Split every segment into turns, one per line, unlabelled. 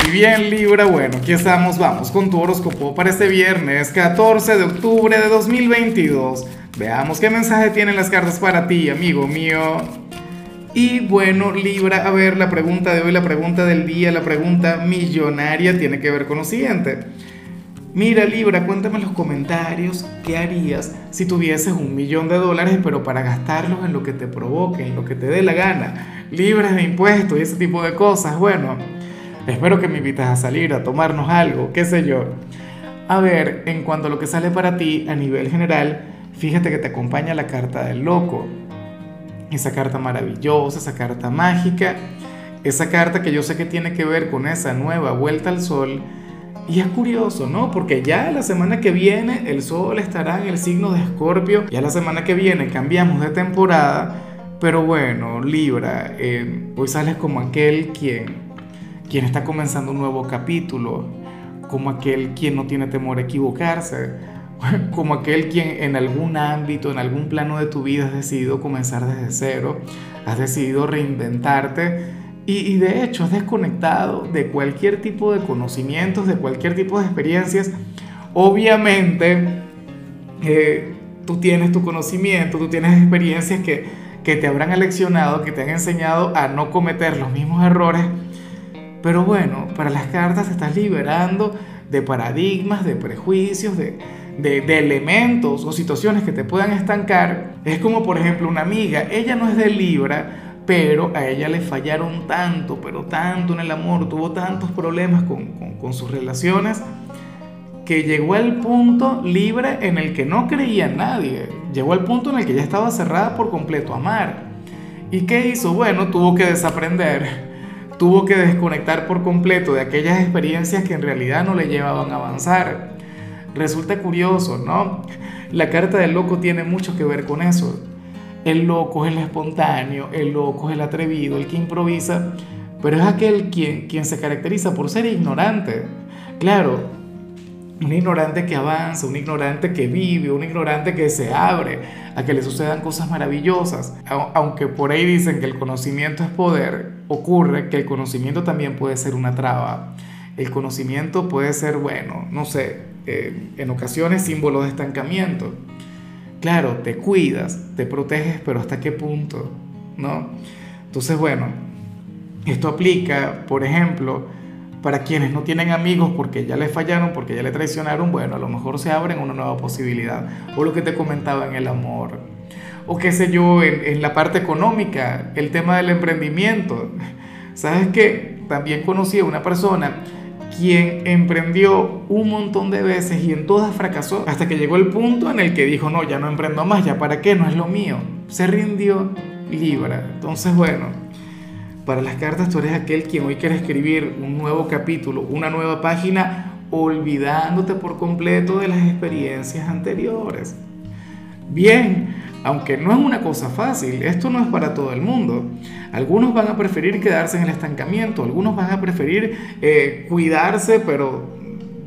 Y bien Libra, bueno, aquí estamos, vamos con tu horóscopo para este viernes 14 de octubre de 2022. Veamos qué mensaje tienen las cartas para ti, amigo mío. Y bueno, Libra, a ver, la pregunta de hoy, la pregunta del día, la pregunta millonaria tiene que ver con lo siguiente. Mira, Libra, cuéntame en los comentarios qué harías si tuvieses un millón de dólares, pero para gastarlos en lo que te provoque, en lo que te dé la gana, libres de impuestos y ese tipo de cosas. Bueno, espero que me invites a salir, a tomarnos algo, qué sé yo. A ver, en cuanto a lo que sale para ti a nivel general, fíjate que te acompaña la carta del loco. Esa carta maravillosa, esa carta mágica, esa carta que yo sé que tiene que ver con esa nueva vuelta al sol y es curioso, ¿no? Porque ya la semana que viene el sol estará en el signo de Escorpio, ya la semana que viene cambiamos de temporada, pero bueno, Libra, eh, hoy sales como aquel quien, quien está comenzando un nuevo capítulo, como aquel quien no tiene temor a equivocarse, como aquel quien en algún ámbito, en algún plano de tu vida has decidido comenzar desde cero, has decidido reinventarte y, de hecho has desconectado de cualquier tipo de conocimientos, de cualquier tipo de experiencias. Obviamente, eh, tú tienes tu conocimiento, tú tienes experiencias que, que te habrán aleccionado, que te han enseñado a no cometer los mismos errores. Pero bueno, para las cartas te estás liberando de paradigmas, de prejuicios, de, de, elementos o situaciones que te puedan estancar. Es como por ejemplo una amiga, ella no es de Libra, pero a ella le fallaron tanto, pero tanto en el amor, tuvo tantos problemas con, sus relaciones, que llegó al punto libre en el que no creía en nadie, llegó al punto en el que ya estaba cerrada por completo a amar. ¿Y qué hizo? Bueno, tuvo que desaprender, tuvo que desconectar por completo de aquellas experiencias que en realidad no le llevaban a avanzar. Resulta curioso, ¿no? La carta del loco tiene mucho que ver con eso el loco es el espontáneo, el loco es el atrevido, el que improvisa, pero es aquel quien, quien se caracteriza por ser ignorante. Claro, un ignorante que avanza, un ignorante que vive, un ignorante que se abre a que le sucedan cosas maravillosas. Aunque por ahí dicen que el conocimiento es poder, ocurre que el conocimiento también puede ser una traba. El conocimiento puede ser, bueno, no sé, eh, en ocasiones símbolo de estancamiento. Claro, te cuidas, te proteges, pero ¿hasta qué punto? ¿No? Entonces, bueno, esto aplica, por ejemplo, para quienes no tienen amigos porque ya les fallaron, porque ya le traicionaron, bueno, a lo mejor se abren una nueva posibilidad. O lo que te comentaba en el amor. O qué sé yo, en, en la parte económica, el tema del emprendimiento. ¿Sabes qué? También conocí a una persona quien emprendió un montón de veces y en todas fracasó, hasta que llegó el punto en el que dijo, no, ya no emprendo más, ya para qué, no es lo mío. Se rindió Libra. Entonces, bueno, para las cartas tú eres aquel quien hoy quiere escribir un nuevo capítulo, una nueva página, olvidándote por completo de las experiencias anteriores. Bien, aunque no es una cosa fácil, esto no es para todo el mundo. Algunos van a preferir quedarse en el estancamiento, algunos van a preferir eh, cuidarse, pero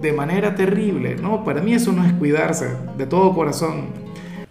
de manera terrible. No, para mí eso no es cuidarse, de todo corazón.